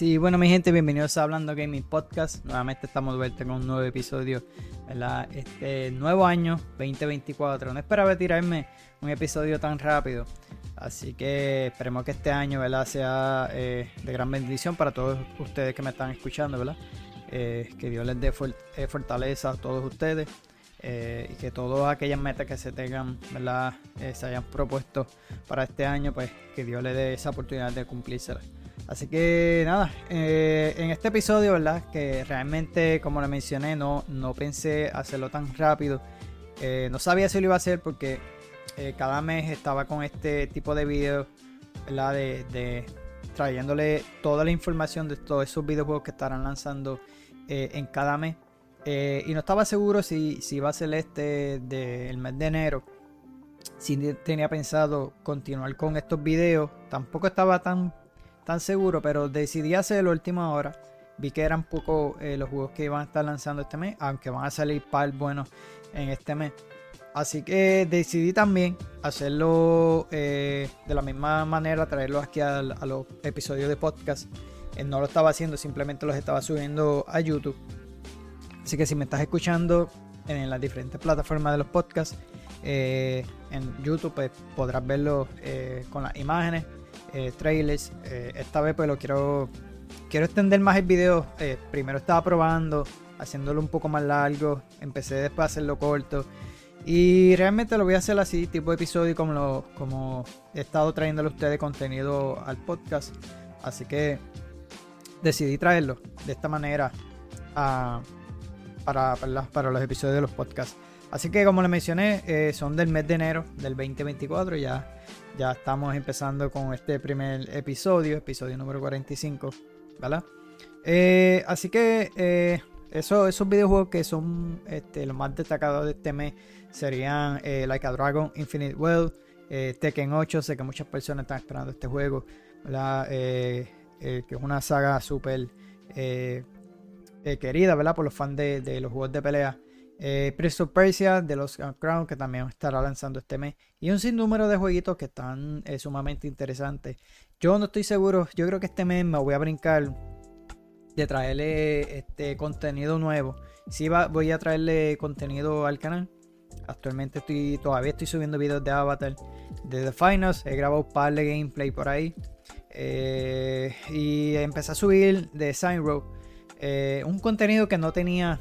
Sí, bueno, mi gente, bienvenidos a Hablando Gaming Podcast. Nuevamente estamos de vuelta con un nuevo episodio, ¿verdad? Este nuevo año 2024. No esperaba tirarme un episodio tan rápido. Así que esperemos que este año, ¿verdad? Sea eh, de gran bendición para todos ustedes que me están escuchando, ¿verdad? Eh, que Dios les dé eh, fortaleza a todos ustedes. y que todas aquellas metas que se tengan, ¿verdad? se hayan propuesto para este año, pues que Dios les dé esa oportunidad de cumplírselas. Así que nada, eh, en este episodio, ¿verdad? Que realmente, como le mencioné, no, no pensé hacerlo tan rápido. Eh, no sabía si lo iba a hacer porque eh, cada mes estaba con este tipo de videos, ¿verdad? De, trayéndole toda la información de todos esos videojuegos que estarán lanzando en cada mes. y no estaba seguro si, si iba a ser este del mes de enero. Si tenía pensado continuar con estos videos. Tampoco estaba tan tan seguro, pero decidí hacerlo última hora. Vi que eran poco eh, los juegos que iban a estar lanzando este mes, aunque van a salir par buenos en este mes. Así que decidí también hacerlo eh, de la misma manera, traerlo aquí a, los episodios de podcast. Eh, no lo estaba haciendo, simplemente los estaba subiendo a YouTube. Así que si me estás escuchando en las diferentes plataformas de los podcasts, en YouTube pues, podrás verlo con las imágenes eh, trailers. Eh, esta vez pues lo quiero, quiero extender más el video. Eh, primero estaba probando, haciéndolo un poco más largo. Empecé después a hacerlo corto. Y realmente lo voy a hacer así, tipo episodio, como, lo, como he estado trayéndole a ustedes contenido al podcast. Así que decidí traerlo de esta manera para, para, los episodios de los podcasts. Así que como les mencioné, son del mes de enero del 2024. Ya ya estamos empezando con este primer episodio, episodio número 45, ¿verdad? Eh, así que eh, eso, esos videojuegos que son este, los más destacados de este mes serían eh, Like a Dragon, Infinite World, Tekken 8, sé que muchas personas están esperando este juego, ¿verdad? que es una saga súper querida, ¿verdad? Por los fans de, de los juegos de pelea. Eh, Prince of Persia de los Crown, que también estará lanzando este mes. Y un sinnúmero de jueguitos que están eh, sumamente interesantes. Yo no estoy seguro, yo creo que este mes me voy a brincar de traerle este contenido nuevo. Sí va, voy a traerle contenido al canal. Actualmente estoy todavía estoy subiendo videos de Avatar de The Finals. He grabado un par de gameplay por ahí. Eh, y empecé a subir de Sign Road. Eh, un contenido que no tenía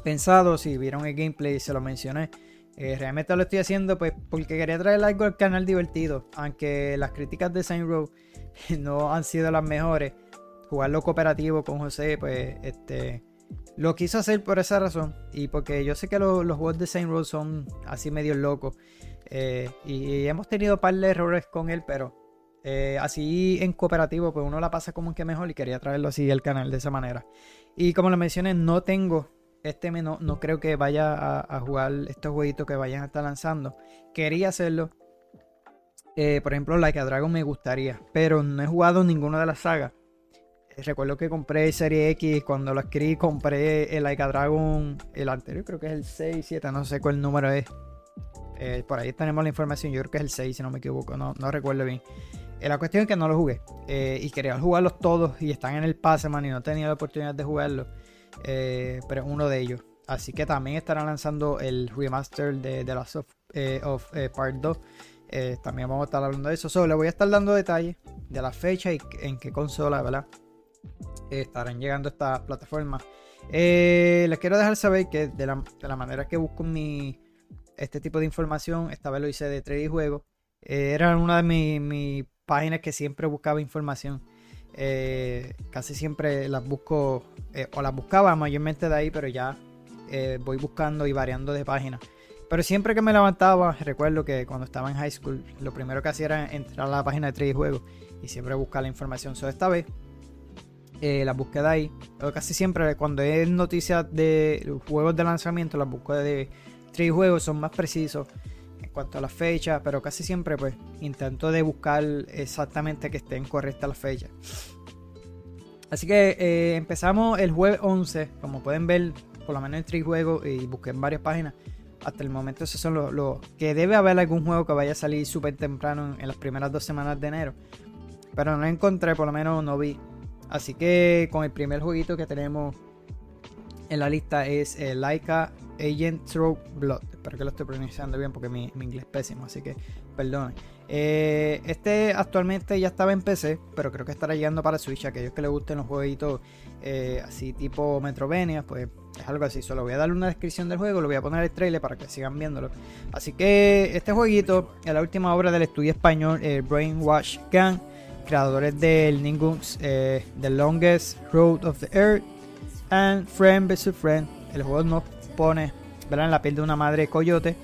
pensado, si vieron el gameplay se lo mencioné. Eh, realmente lo estoy haciendo pues porque quería traer algo al canal divertido. Aunque las críticas de Saint Row no han sido las mejores. Jugarlo cooperativo con José, pues este lo quiso hacer por esa razón. Y porque yo sé que los juegos de Saint Row son así medio locos. Eh, y, hemos tenido un par de errores con él, pero eh, así en cooperativo, pues uno la pasa como que mejor. Y quería traerlo así al canal de esa manera. Y como lo mencioné, no tengo este mes no, creo que vaya a, jugar estos jueguitos que vayan a estar lanzando. Quería hacerlo. Eh, por ejemplo, Like a Dragon me gustaría, pero no he jugado ninguna de las sagas. Eh, recuerdo que compré Serie X, cuando lo adquirí compré el Like a Dragon, el anterior creo que es el 6, 7, no sé cuál número es. Eh, por ahí tenemos la información, yo creo que es el 6 si no me equivoco, no, no recuerdo bien. la cuestión es que no lo jugué y quería jugarlos todos y están en el pase, man, y no tenía la oportunidad de jugarlos. Eh, pero uno de ellos. Así que también estarán lanzando el remaster de The Last of, eh, eh, Part 2. también vamos a estar hablando de eso. Solo le voy a estar dando detalles de la fecha y en qué consola, ¿verdad? estarán llegando estas plataformas. les quiero dejar saber que de la, manera que busco mi, este tipo de información, esta vez lo hice de 3D Juegos. era una de mis páginas que siempre buscaba información. Eh, casi siempre las busco, eh, o las buscaba mayormente de ahí, pero ya eh, voy buscando y variando de página. Pero siempre que me levantaba, recuerdo que cuando estaba en high school, lo primero que hacía era entrar a la página de 3 juegos y siempre buscar la información. So, esta vez la busqué de ahí. Pero casi siempre cuando es noticias de juegos de lanzamiento, las busco de 3 juegos, son más precisos cuanto a las fechas, pero casi siempre pues intento de buscar exactamente que estén correctas las fechas. Así que eh, empezamos el jueves 11, como pueden ver, por lo menos en tres juegos y busqué en varias páginas. Hasta el momento esos son los, que debe haber algún juego que vaya a salir súper temprano en, las primeras dos semanas de enero. Pero no encontré, por lo menos no vi Así que con el primer jueguito que tenemos en la lista es eh, Laika Agent Throw Blood. Espero que lo estoy pronunciando bien porque mi, inglés es pésimo, así que perdón. Eh, este actualmente ya estaba en PC, pero creo que estará llegando para Switch. Aquellos que les gusten los jueguitos eh, así tipo Metrovenia, pues es algo así. Solo voy a darle una descripción del juego, lo voy a poner el trailer para que sigan viéndolo. Así que este jueguito es la última obra del estudio español Brainwash Gang, creadores del Ninguns, The Longest Road of the Earth and Friend vs. Friend. El juego nos pone en la piel de una madre coyote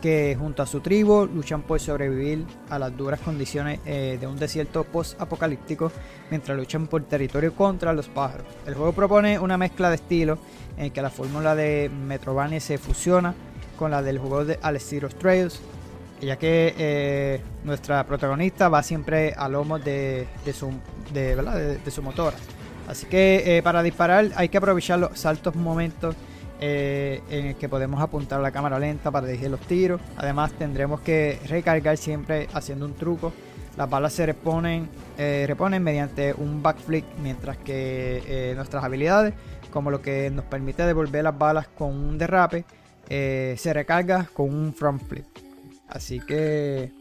que junto a su tribu luchan por sobrevivir a las duras condiciones eh, de un desierto post-apocalíptico mientras luchan por territorio contra los pájaros. El juego propone una mezcla de estilos en el que la fórmula de Metrovania se fusiona con la del juego de Alestiros Trails, ya que eh, nuestra protagonista va siempre a lomos de, su, de, su motora. Así que eh, para disparar hay que aprovechar los saltos momentos eh, en el que podemos apuntar la cámara lenta para dirigir los tiros. Además tendremos que recargar siempre haciendo un truco. Las balas se reponen, eh, mediante un backflip mientras que nuestras habilidades, como lo que nos permite devolver las balas con un derrape, se recarga con un front flip. Así que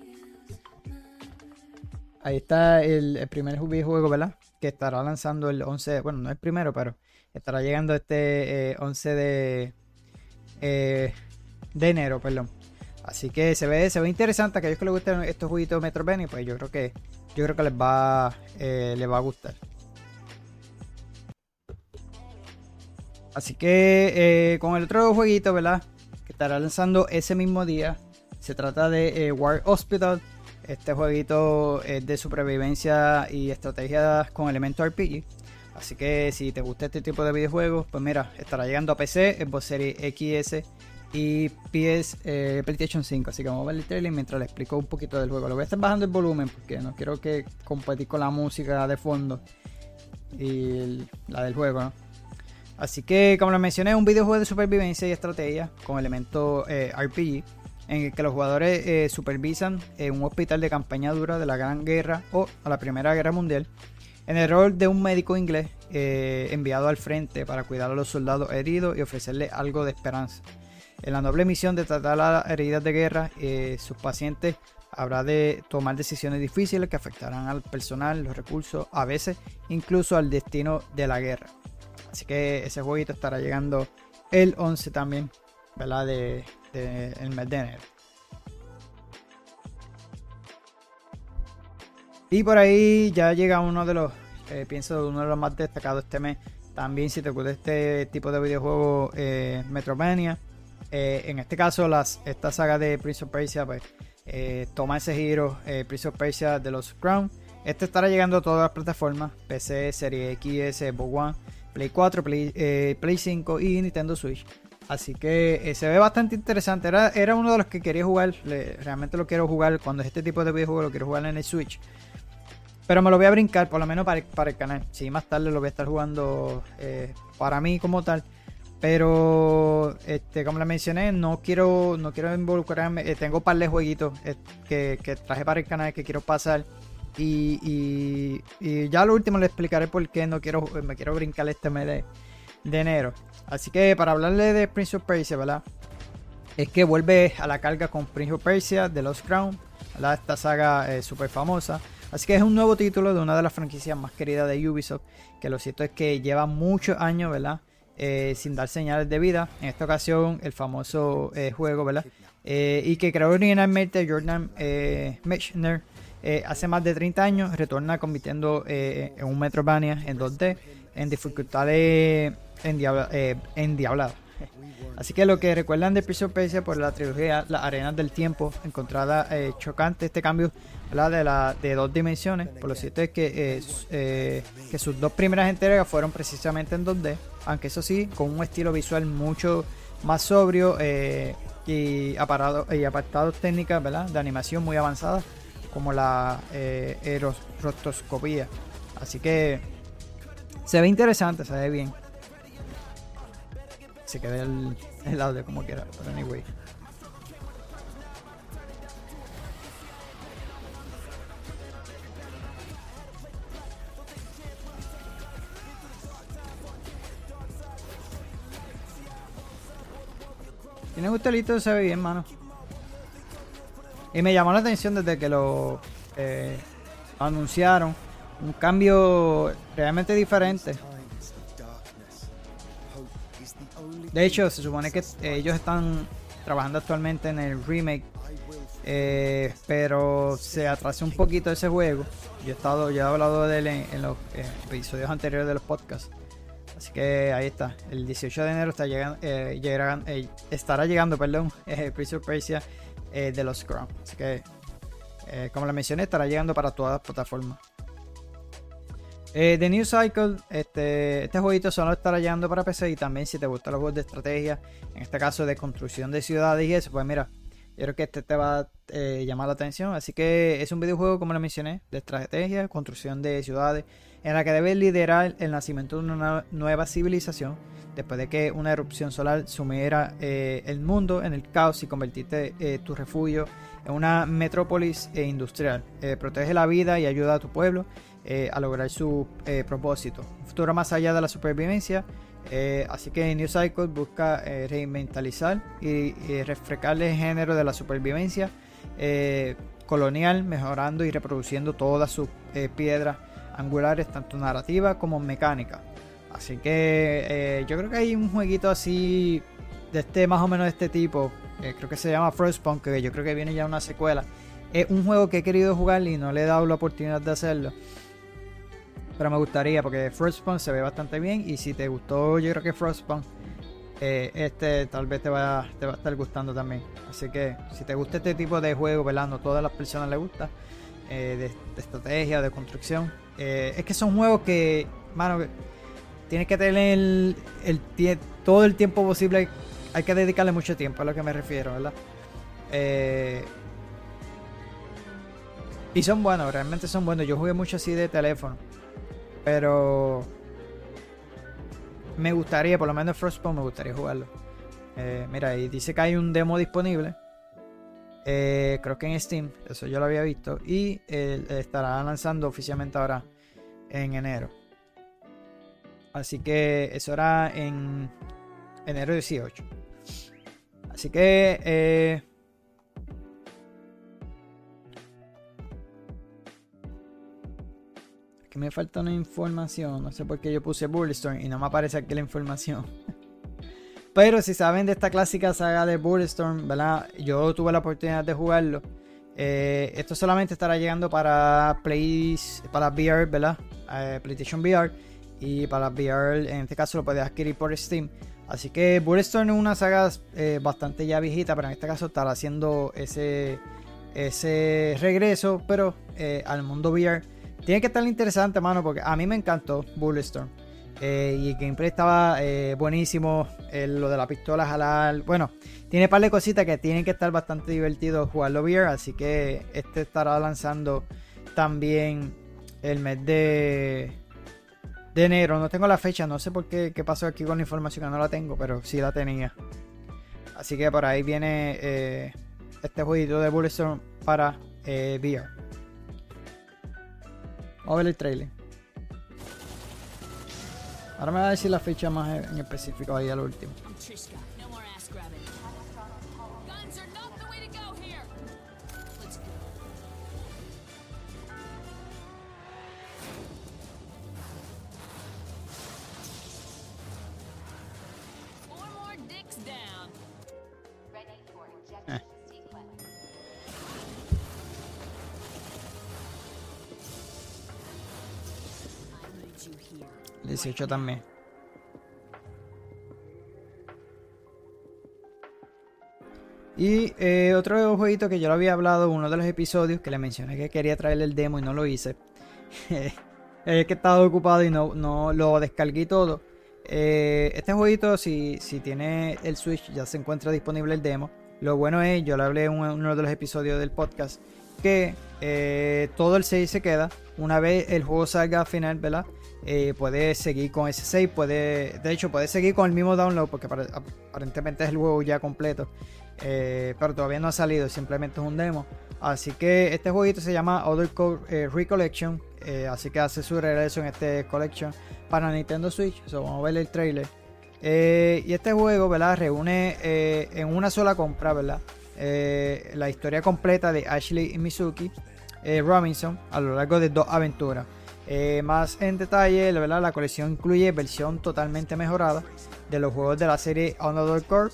ahí está el, el primer juego, ¿verdad? que estará lanzando el 11, bueno, no el primero, pero estará llegando este 11 eh, de, eh, de enero, perdón. Así que se ve, se ve interesante. A aquellos que les gusten estos jueguitos de Metroidvania, pues yo creo que yo creo que les va, eh, les va a gustar. Así que con el otro jueguito, ¿verdad? Que estará lanzando ese mismo día. Se trata de War Hospital. Este jueguito es de supervivencia y estrategias con elementos RPG. Así que si te gusta este tipo de videojuegos, pues mira, estará llegando a PC, Xbox Series XS y PS eh, PlayStation 5. Así que vamos a ver el trailer mientras le explico un poquito del juego. Lo voy a estar bajando el volumen porque no quiero que competir con la música de fondo y la del juego, ¿no? Así que, como lo mencioné, es un videojuego de supervivencia y estrategia con elementos eh, RPG en el que los jugadores eh, supervisan en un hospital de campaña dura de la Gran Guerra o a la Primera Guerra Mundial, en el rol de un médico inglés eh, enviado al frente para cuidar a los soldados heridos y ofrecerles algo de esperanza. En la noble misión de tratar las heridas de guerra, eh, sus pacientes habrá de tomar decisiones difíciles que afectarán al personal, los recursos, a veces incluso al destino de la guerra. Así que ese jueguito estará llegando el 11 también, ¿verdad? De, el mes de enero. Y por ahí ya llega uno de los, eh, pienso, uno de los más destacados este mes. También si te gusta este tipo de videojuego eh, Metroidvania. Eh, en este caso, las, esta saga de Prince of Persia, pues toma ese giro, Prince of Persia de los Crown. Este estará llegando a todas las plataformas, PC, Serie X, Xbox One, Play 4, Play, Play 5 y Nintendo Switch. Así que eh, se ve bastante interesante. Era, era uno de los que quería jugar. realmente lo quiero jugar. Cuando es este tipo de videojuego lo quiero jugar en el Switch. Pero me lo voy a brincar, por lo menos para, para el canal. Sí, más tarde lo voy a estar jugando eh, para mí como tal. Pero este, como le mencioné, no quiero, no quiero involucrarme. Eh, tengo un par de jueguitos que, traje para el canal que quiero pasar. Y, y, ya lo último le explicaré por qué no quiero, me quiero brincar este mes de, de enero. Así que para hablarle de Prince of Persia, ¿verdad? Es que vuelve a la carga con Prince of Persia de Lost Crown, ¿verdad? Esta saga eh, súper famosa. Así que es un nuevo título de una de las franquicias más queridas de Ubisoft, que lo cierto es que lleva muchos años, ¿verdad? Eh, sin dar señales de vida. En esta ocasión, el famoso eh, juego, ¿verdad? y que creó originalmente Jordan Mechner hace más de 30 años, retorna convirtiendo en un Metrovania en 2D, en dificultades eh, endiablado. Así que lo que recuerdan de Prince of Persia por la trilogía Las Arenas del Tiempo, encontrada eh, chocante este cambio de, la, de dos dimensiones. Por lo cierto es que, eh, que sus dos primeras entregas fueron precisamente en 2D, aunque eso sí, con un estilo visual mucho más sobrio y, aparado, y apartados técnicas de animación muy avanzadas, como la rotoscopía. Así que se ve interesante, se ve bien se quede el, el audio como quiera, pero anyway. Tiene gustelito, se ve bien, mano. Y me llamó la atención desde que lo eh, anunciaron. Un cambio realmente diferente. De hecho, se supone que ellos están trabajando actualmente en el remake. Eh, pero se atrasó un poquito ese juego. Yo he estado, yo he hablado de él en, los eh, episodios anteriores de los podcasts. Así que ahí está. El 18 de enero está llegando, eh, estará llegando, perdón, Prince of Persia de los Crown. Así que, como le mencioné, estará llegando para todas las plataformas. Eh, The New Cycle, este, este jueguito solo estará llegando para PC y también si te gustan los juegos de estrategia, en este caso de construcción de ciudades y eso, pues mira, creo que este te va a eh, llamar la atención. Así que es un videojuego, como lo mencioné, de estrategia, construcción de ciudades, en la que debes liderar el nacimiento de una nueva civilización después de que una erupción solar sumiera eh, el mundo en el caos y convertirte eh, tu refugio en una metrópolis industrial. protege la vida y ayuda a tu pueblo eh, a lograr su eh, propósito. Un futuro más allá de la supervivencia. Eh, así que New Cycle busca reinventalizar y, y, refrescar el género de la supervivencia colonial, mejorando y reproduciendo todas sus piedras angulares, tanto narrativa como mecánica. Así que yo creo que hay un jueguito así de este más o menos de este tipo. creo que se llama Frostpunk, que yo creo que viene ya una secuela. Es un juego que he querido jugar y no le he dado la oportunidad de hacerlo. Pero me gustaría porque Frostpunk se ve bastante bien y si te gustó yo creo que Frostpunk, eh, este tal vez te va, te va a estar gustando también. Así que si te gusta este tipo de juego, ¿verdad? No todas las personas les gusta. Eh, de, estrategia, de construcción. Eh, es que son juegos que, mano, tienes que tener el, todo el tiempo posible. Hay que dedicarle mucho tiempo, a lo que me refiero, ¿verdad? y son buenos, realmente son buenos. Yo jugué mucho así de teléfono. Pero me gustaría, por lo menos Frostpunk me gustaría jugarlo. Eh, mira, y dice que hay un demo disponible. Eh, creo que en Steam, eso yo lo había visto. Y estará lanzando oficialmente ahora en enero. Así que eso era en enero 18. Así que que me falta una información. No sé por qué yo puse Bulletstorm y no me aparece aquí la información. Pero si saben de esta clásica saga de Bulletstorm, ¿verdad? Yo tuve la oportunidad de jugarlo. Eh, esto solamente estará llegando para Play, para VR, ¿verdad? Eh, PlayStation VR. Y para VR, en este caso lo puedes adquirir por Steam. Así que Bulletstorm es una saga eh, bastante ya viejita, pero en este caso estará haciendo ese, ese regreso, pero al mundo VR. Tiene que estar interesante, mano, porque a mí me encantó Bulletstorm. Eh, y el gameplay estaba eh, buenísimo. lo de la pistola jalar. Bueno, tiene un par de cositas que tienen que estar bastante divertidos jugarlo VR. Así que este estará lanzando también el mes de, de enero. No tengo la fecha, no sé por qué, pasó aquí con la información, que no la tengo, pero sí la tenía. Así que por ahí viene eh, este jueguito de Bulletstorm para VR. Vamos a ver el trailer. Ahora me va a decir la fecha más en específico ahí al último. 18 también. Y eh, otro jueguito que yo lo había hablado en uno de los episodios que le mencioné que quería traerle el demo y no lo hice. es que estaba ocupado y no, no lo descargué todo. Eh, este jueguito, si, si tiene el Switch, ya se encuentra disponible el demo. Lo bueno es, yo lo hablé en uno de los episodios del podcast, que eh, todo el 6 se queda. Una vez el juego salga al final, ¿verdad? eh, puedes seguir con ese save, puede, de hecho puedes seguir con el mismo download porque aparentemente es el juego ya completo, eh, pero todavía no ha salido, simplemente es un demo. Así que este jueguito se llama Other Code Recollection, así que hace su regreso en este collection para Nintendo Switch. vamos a ver el trailer y este juego, ¿verdad? Reúne en una sola compra, ¿verdad? Eh, la historia completa de Ashley y Mizuki Robinson a lo largo de dos aventuras. más en detalle, ¿verdad? la colección incluye versión totalmente mejorada de los juegos de la serie Another Core,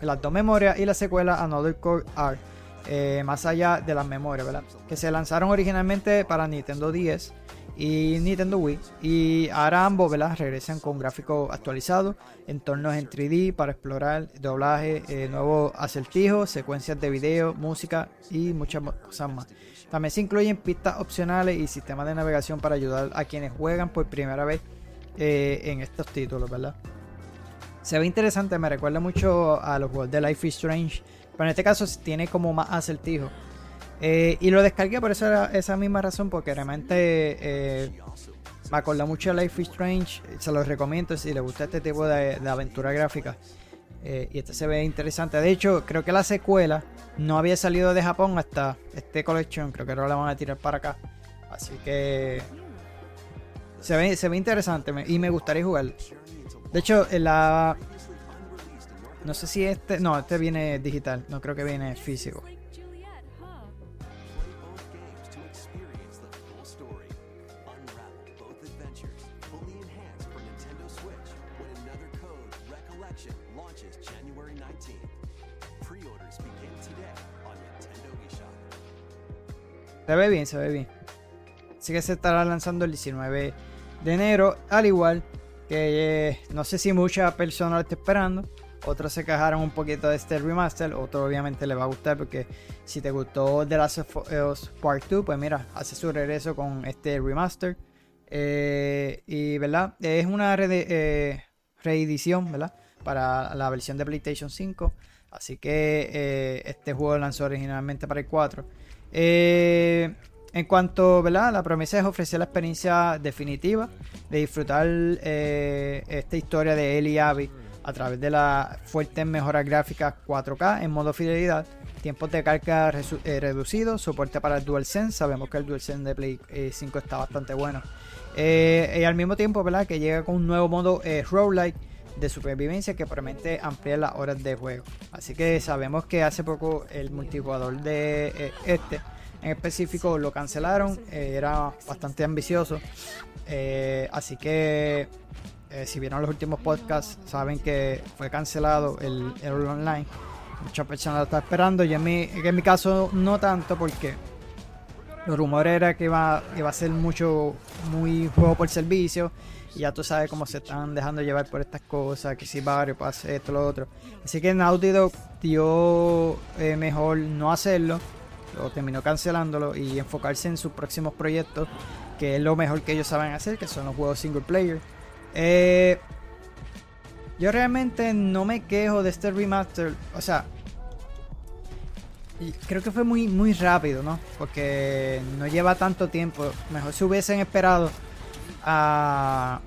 las dos memorias y la secuela Another Core R, más allá de las memorias, ¿verdad? que se lanzaron originalmente para Nintendo 10 y Nintendo Wii. Y ahora ambos ¿verdad? regresan con gráficos actualizados, entornos en 3D para explorar, doblaje, eh, nuevos acertijos, secuencias de video, música y muchas cosas más. También se incluyen pistas opcionales y sistemas de navegación para ayudar a quienes juegan por primera vez eh, en estos títulos, ¿verdad? Se ve interesante, me recuerda mucho a los juegos de Life is Strange, pero en este caso tiene como más acertijos. Eh, y lo descargué por esa, esa misma razón, porque realmente eh, me acordó mucho de Life is Strange. Se los recomiendo si les gusta este tipo de, aventura gráfica. Eh, y este se ve interesante. De hecho, creo que la secuela no había salido de Japón hasta este collection. Creo que ahora la van a tirar para acá. Así que se ve, se ve interesante y me gustaría jugar. De hecho, la. No sé si este. No, este viene digital. No creo que viene físico. Se ve bien, se ve bien. Así que se estará lanzando el 19 de enero. Al igual que eh, no sé si muchas personas lo están esperando. Otros se quejaron un poquito de este remaster. Otro obviamente le va a gustar porque si te gustó The Last of Us Part 2, pues mira, hace su regreso con este remaster. Eh, y verdad, es una eh, reedición, ¿verdad? Para la versión de PlayStation 5. Así que este juego lanzó originalmente para el 4. Eh, en cuanto ¿verdad? la promesa es ofrecer la experiencia definitiva de disfrutar eh, esta historia de él y Abby a través de las fuertes mejoras gráficas 4K en modo fidelidad, tiempos de carga eh, reducidos, soporte para el DualSense, sabemos que el DualSense de Play 5 está bastante bueno. y al mismo tiempo que llega con un nuevo modo roguelike de supervivencia que promete ampliar las horas de juego. Así que sabemos que hace poco el multijugador de eh, este en específico lo cancelaron, eh, era bastante ambicioso. Eh, así que si vieron los últimos podcasts saben que fue cancelado el, el online. Muchas personas lo están esperando y en mi, en mi caso no tanto porque los rumores era que iba, iba a ser mucho, muy juego por servicio ya tú sabes cómo se están dejando llevar por estas cosas, que si Barrio pase esto, lo otro. Así que Naughty Dog dio eh, mejor no hacerlo, lo terminó cancelándolo y enfocarse en sus próximos proyectos, que es lo mejor que ellos saben hacer, que son los juegos single player. Eh, yo realmente no me quejo de este remaster, o sea, creo que fue muy, muy rápido, ¿no? Porque no lleva tanto tiempo. Mejor si hubiesen esperado a,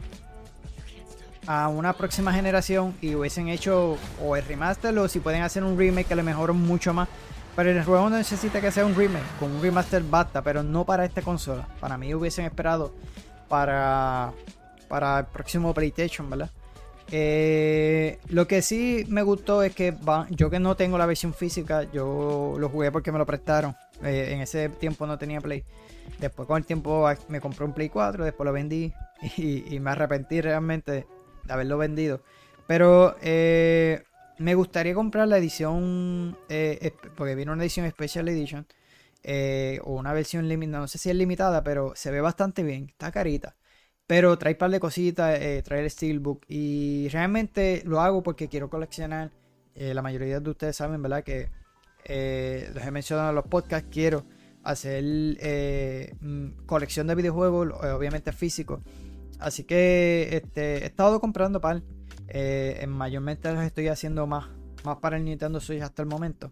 a una próxima generación y hubiesen hecho o el remaster o si pueden hacer un remake que le mejoró mucho más. Pero el juego no necesita que sea un remake, con un remaster basta, pero no para esta consola. Para mí hubiesen esperado para, para el próximo PlayStation, ¿verdad? Eh, lo que sí me gustó es que yo que no tengo la versión física, yo lo jugué porque me lo prestaron. Eh, en ese tiempo no tenía Play. Después con el tiempo me compré un Play 4, después lo vendí y, me arrepentí realmente de haberlo vendido. Pero eh, me gustaría comprar la edición, eh, porque viene una edición Special Edition eh, o una versión limitada, no sé si es limitada, pero se ve bastante bien, está carita. Pero trae un par de cositas, trae el Steelbook y realmente lo hago porque quiero coleccionar. la mayoría de ustedes saben, ¿verdad? Que los he mencionado en los podcasts, quiero hacer eh, mm, colección de videojuegos, eh, obviamente físico. Así que este, he estado comprando par. Eh, en mayormente los estoy haciendo más, más para el Nintendo Switch hasta el momento.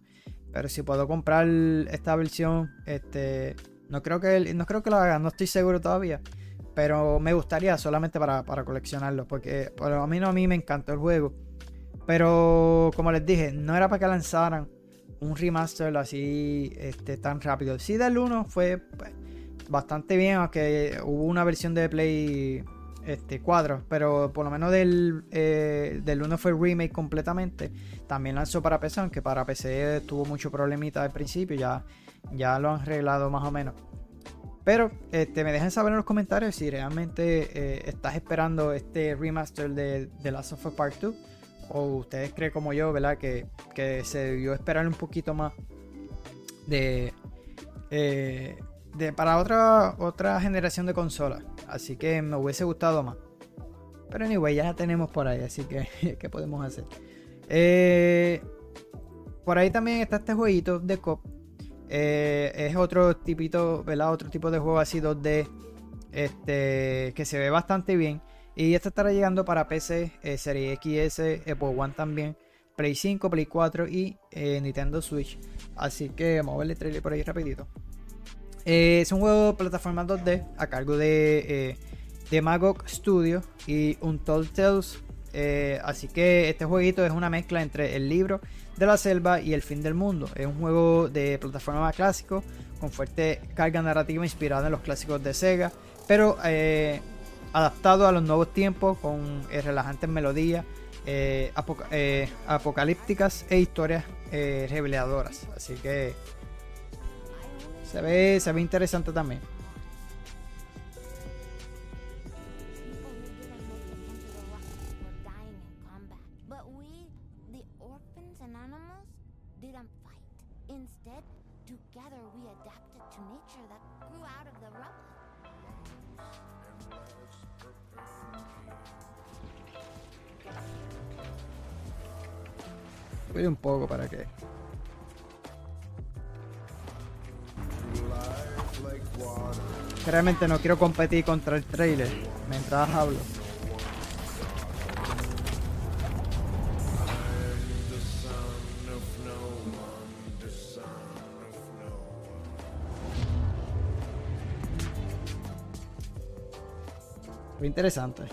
Pero si puedo comprar esta versión, este, no creo que no creo que lo haga, no estoy seguro todavía. Pero me gustaría solamente para, para coleccionarlo. Porque a mí no a mí me encantó el juego. Pero como les dije, no era para que lanzaran un remaster así este, tan rápido. Sí, del 1 fue pues, bastante bien, aunque hubo una versión de Play este, cuadros, pero por lo menos del, eh, del 1 fue remake completamente. También lanzó para PC, aunque para PC tuvo mucho problemita al principio, ya, ya lo han arreglado más o menos. Pero este, me dejen saber en los comentarios si realmente eh, estás esperando este remaster de The Last of Us Part 2 o ustedes creen como yo, ¿verdad? Que, se debió esperar un poquito más de, eh, de para otra, otra generación de consolas. Así que me hubiese gustado más. Pero anyway, ya la tenemos por ahí, así que ¿qué podemos hacer? Eh, por ahí también está este jueguito de COP eh, es otro tipito, ¿verdad? Otro tipo de juego así 2D este, que se ve bastante bien. Y este estará llegando para PC, eh, Serie XS, Apple One también, Play 5, Play 4 y eh, Nintendo Switch. Así que vamos a ver el trailer por ahí rapidito. es un juego de plataforma 2D a cargo de, de Magog Studio y Untold Tales. así que este jueguito es una mezcla entre el libro de la selva y el fin del mundo. Es un juego de plataforma clásico con fuerte carga narrativa inspirada en los clásicos de Sega, pero eh, adaptado a los nuevos tiempos con eh, relajantes melodías eh, apocalípticas e historias reveladoras. Así que se ve, se ve interesante también. Un poco para que. Realmente no quiero competir contra el trailer mientras hablo. Interesante.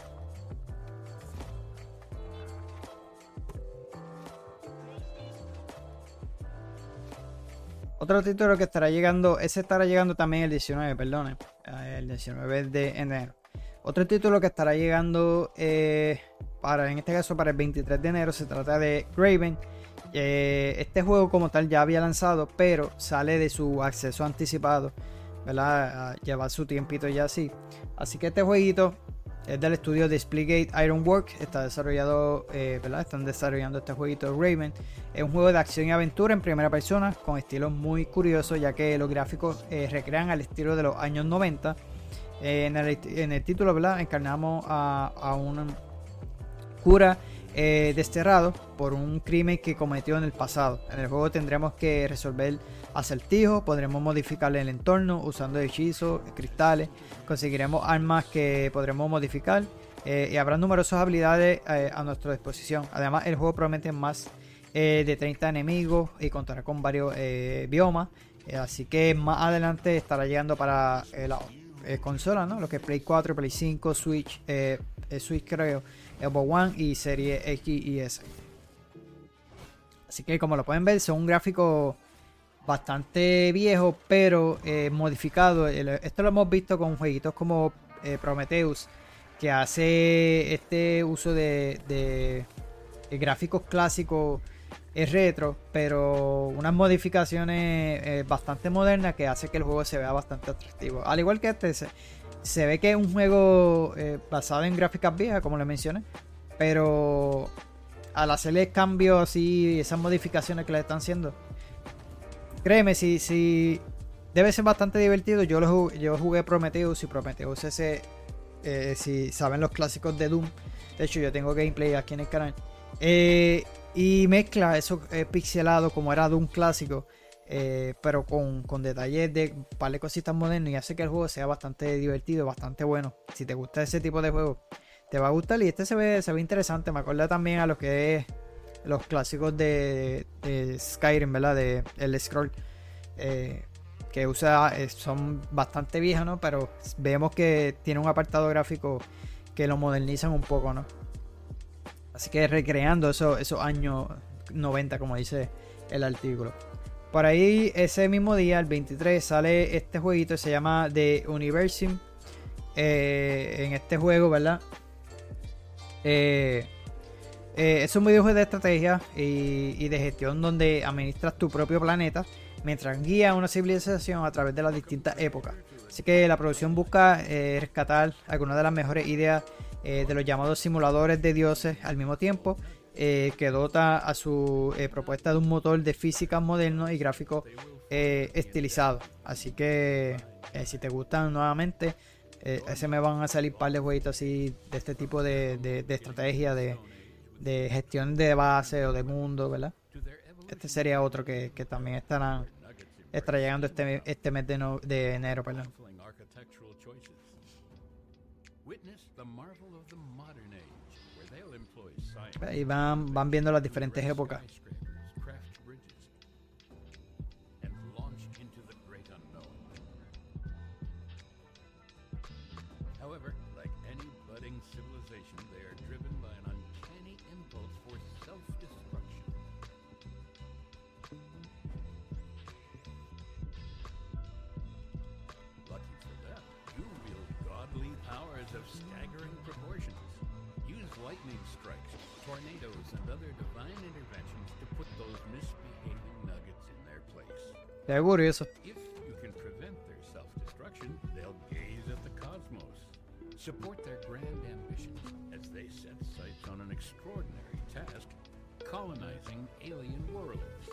Otro título que estará llegando, ese estará llegando también el 19, perdone, eh, el 19 de enero. Otro título que estará llegando eh, para, en este caso para el 23 de enero, se trata de Graven. Eh, este juego como tal ya había lanzado, pero sale de su acceso anticipado, ¿verdad? Lleva su tiempito ya así. Así que este jueguito es del estudio Displeygate Ironwork. Está desarrollado, eh. Están desarrollando este jueguito Raven. Es un juego de acción y aventura en primera persona con estilos muy curiosos, ya que los gráficos eh, recrean al estilo de los años 90. Eh, en, el, título. Encarnamos a, a un cura desterrado por un crimen que cometió en el pasado. En el juego tendremos que resolver acertijos, podremos modificar el entorno usando hechizos, cristales, conseguiremos armas que podremos modificar eh, y habrá numerosas habilidades eh, a nuestra disposición. Además, el juego promete más eh, de 30 enemigos y contará con varios biomas. así que más adelante estará llegando para la consola, ¿no? Lo que es Play 4, Play 5, Switch, Switch creo, Xbox One y Serie X y S. Así que como lo pueden ver, son un gráfico bastante viejo, pero eh, modificado. Esto lo hemos visto con jueguitos como eh, Prometheus, que hace este uso de, gráficos clásicos es retro, pero unas modificaciones eh, bastante modernas que hace que el juego se vea bastante atractivo. Al igual que este, se, ve que es un juego basado en gráficas viejas, como le mencioné, pero al hacerle cambios así, esas modificaciones que le están haciendo, Créeme, si, si debe ser bastante divertido. Yo, lo jugué, yo jugué Prometheus y Prometheus ese, eh, si saben los clásicos de Doom. De hecho, yo tengo gameplay aquí en el canal. Eh, y mezcla eso eh, pixelado como era Doom clásico. pero con, detalles de un par de cositas y hace que el juego sea bastante divertido, bastante bueno. Si te gusta ese tipo de juego, te va a gustar. Y este se ve, se ve interesante. Me acuerda también a lo que es los clásicos de, Skyrim, ¿verdad? De el scroll. Eh, que usa, eh, son bastante viejas, ¿no? Pero vemos que tiene un apartado gráfico que lo modernizan un poco, ¿no? Así que recreando eso, esos años 90, como dice el artículo. Por ahí, ese mismo día, el 23, sale este jueguito, se llama The Universim en este juego, ¿verdad? Es un videojuego de estrategia y, de gestión donde administras tu propio planeta mientras guía una civilización a través de las distintas épocas. Así que la producción busca rescatar algunas de las mejores ideas de los llamados simuladores de dioses al mismo tiempo eh, que dota a su eh, propuesta de un motor de física moderno y gráfico eh, estilizado. Así que si te gustan nuevamente, ese me van a salir par de jueguitos así de este tipo de, estrategia de, gestión de base o de mundo, ¿verdad? Este sería otro que, también estarán estará este, este mes de, de enero, perdón. Ahí van, van viendo las diferentes épocas. skills and other divine interventions to put those misbehaving nuggets in their place. Я говорю, если... If you can prevent their self-destruction, they'll gaze at the cosmos, support their grand ambitions as they set sights on an extraordinary task, colonizing alien worlds.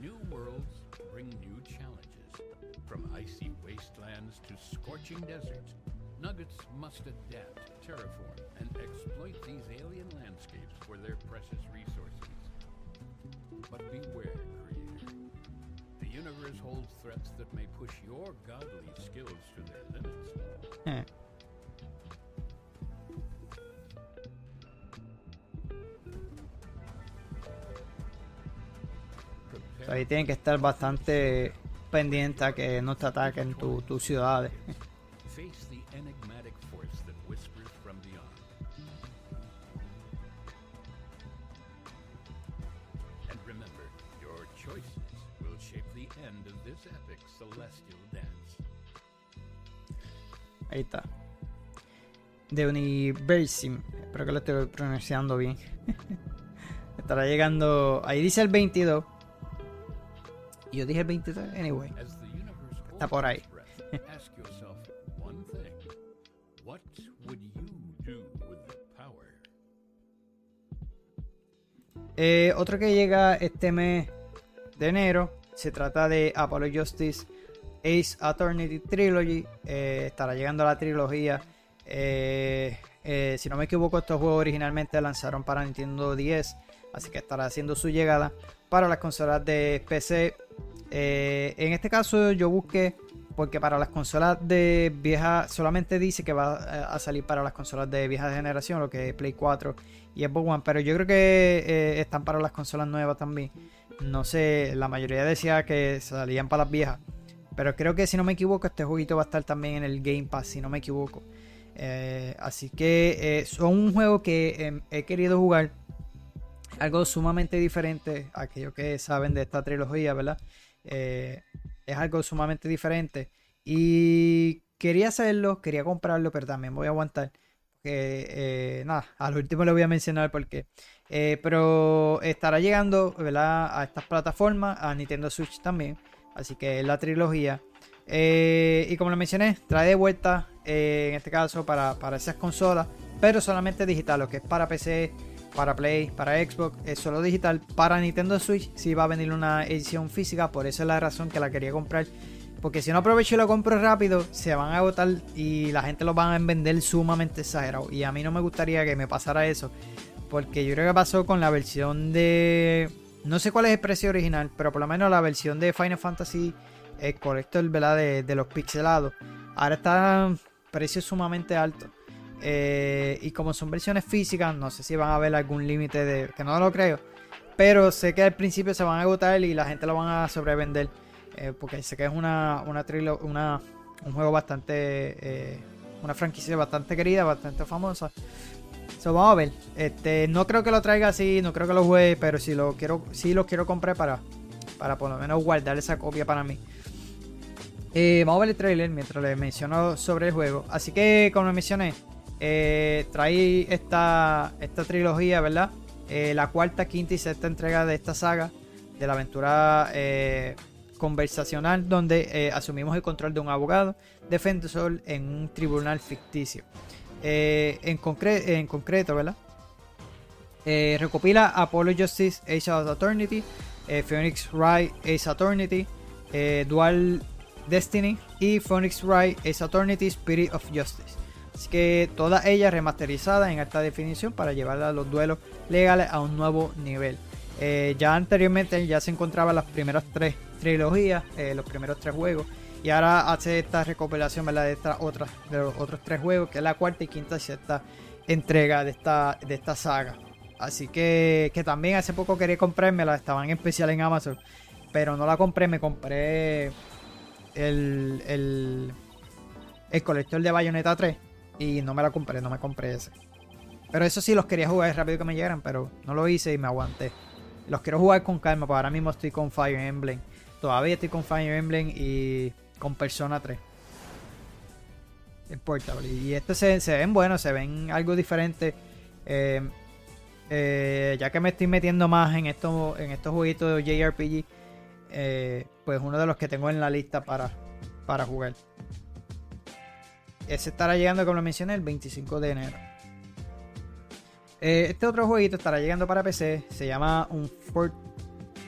New worlds bring new challenges, from icy wastelands to scorching deserts, Nuggets must adapt, terraform, and exploit these alien landscapes for their precious resources. But beware, universe holds threats that may push your godly skills to their limits. Ahí tienen que estar bastante pendientes a que no te ataquen tus tu ciudades. Ahí está. De Universim. Espero que lo esté pronunciando bien. Estará llegando. Ahí dice el 22. Y yo dije el 23. Anyway. Está por ahí. eh, otro que llega este mes de enero se trata de Apollo Justice Ace Attorney Trilogy. Eh, estará llegando la trilogía. Eh, eh, si no me equivoco, estos juegos originalmente lanzaron para Nintendo 10. Así que estará haciendo su llegada para las consolas de PC. en este caso yo busqué porque para las consolas de vieja solamente dice que va a salir para las consolas de vieja generación, lo que es Play 4 y Xbox One, pero yo creo que están para las consolas nuevas también. No sé, la mayoría decía que salían para las viejas. Pero creo que si no me equivoco, este jueguito va a estar también en el Game Pass, si no me equivoco. Eh, así que eh, son un juego que em, he querido jugar. Algo sumamente diferente a aquellos que saben de esta trilogía, ¿verdad? Eh, es algo sumamente diferente. Y quería hacerlo, quería comprarlo, pero también voy a aguantar. Porque, nada, al último le voy a mencionar porque. pero estará llegando. A estas plataformas, a Nintendo Switch también. Así que es la trilogía. Eh, y como lo mencioné, trae de vuelta, eh, en este caso, para, esas consolas, pero solamente digital, lo que es para PC, para Play, para Xbox, es solo digital. Para Nintendo Switch sí va a venir una edición física, por eso es la razón que la quería comprar. Porque si no aprovecho y lo compro rápido, se van a agotar y la gente lo van a vender sumamente exagerado. Y a mí no me gustaría que me pasara eso. Porque yo creo que pasó con la versión de no sé cuál es el precio original, pero por lo menos la versión de Final Fantasy el Collector ¿verdad? De, los pixelados. Ahora está precio sumamente alto. Eh, y como son versiones físicas, no sé si van a haber algún límite de. que no lo creo. Pero sé que al principio se van a agotar y la gente lo van a sobrevender. Eh, porque sé que es una, una, una un juego bastante. Eh, una franquicia bastante querida, bastante famosa vamos a ver. Este, no creo que lo traiga así, no creo que lo juegue, pero si lo quiero, sí lo quiero comprar para, para por lo menos guardar esa copia para mí. Eh, vamos a ver el trailer mientras les menciono sobre el juego. Así que, como mencioné, eh, trae esta, esta trilogía, ¿verdad? Eh, la cuarta, quinta y sexta entrega de esta saga, de la aventura conversacional, donde asumimos el control de un abogado defensor en un tribunal ficticio. en, en concreto, ¿verdad? recopila Apollo Justice Age of Eternity, Phoenix Wright Ace Eternity, Dual Destiny y Phoenix Wright Ace Eternity Spirit of Justice. Así que todas ellas remasterizadas en alta definición para llevar a los duelos legales a un nuevo nivel. Eh, ya anteriormente ya se encontraban las primeras tres trilogías, eh, los primeros tres juegos, y ahora hace esta recopilación de estas otras, de los otros tres juegos, que es la cuarta y quinta y sexta entrega de esta, de esta saga. Así que, que también hace poco quería comprármela, estaban en especial en Amazon, pero no la compré, me compré el, el, el colector de Bayonetta 3 y no me la compré, no me compré ese. Pero eso sí los quería jugar rápido que me llegaran, pero no lo hice y me aguanté. Los quiero jugar con calma, porque ahora mismo estoy con Fire Emblem. Todavía estoy con Fire Emblem y con Persona 3. Es portable. Y este se, ven buenos, se ven algo diferente. Eh, eh, ya que me estoy metiendo más en estos, en estos jueguitos de JRPG, eh, pues uno de los que tengo en la lista para, para jugar. Ese estará llegando, como lo mencioné, el 25 de enero. Eh, este otro jueguito estará llegando para PC. Se llama un for,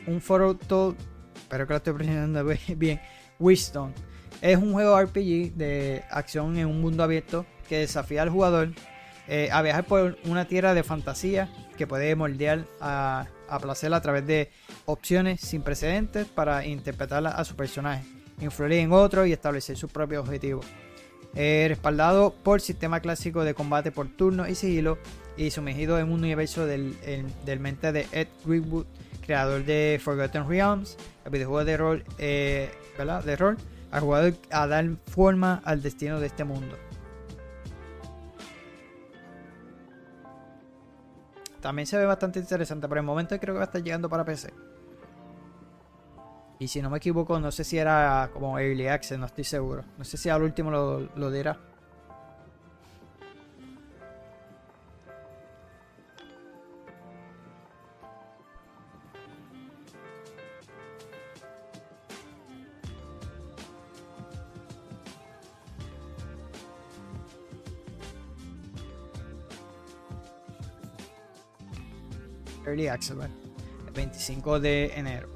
un. Espero que lo estoy pronunciando bien. Wisdom. Es un juego RPG de acción en un mundo abierto que desafía al jugador eh, a viajar por una tierra de fantasía que puede moldear a, placer a través de opciones sin precedentes para interpretar a su personaje, influir en otro y establecer sus propios objetivos. Eh, respaldado por sistema clásico de combate por turno y sigilo y sumergido en un universo del, mente de Ed Greenwood, creador de Forgotten Realms, el videojuego de rol, eh, De rol, al jugador a dar forma al destino de este mundo. También se ve bastante interesante. Por el momento creo que va a estar llegando para PC. Y si no me equivoco, no sé si era como Early Access, no estoy seguro. No sé si al último lo, lo dirá. Early el 25 de enero.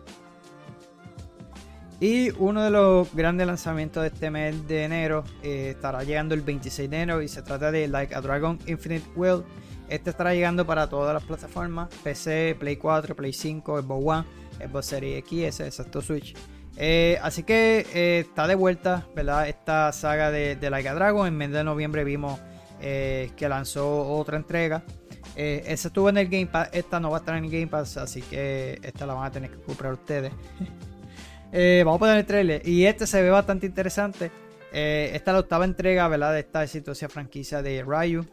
Y uno de los grandes lanzamientos de este mes de enero eh, estará llegando el 26 de enero y se trata de Like a Dragon Infinite World. Este estará llegando para todas las plataformas: PC, Play 4, Play 5, Xbox One, Xbox Series X, exacto Switch. Eh, así que eh, está de vuelta, ¿verdad? Esta saga de, de Like a Dragon. En mes de noviembre vimos que lanzó otra entrega eh, esa estuvo en el Game Pass, esta no va a estar en el Game Pass, así que esta la van a tener que comprar ustedes. Eh, vamos a poner el trailer. Y este se ve bastante interesante. Eh, esta es la octava entrega, ¿verdad? De esta exitosa franquicia de Ryu,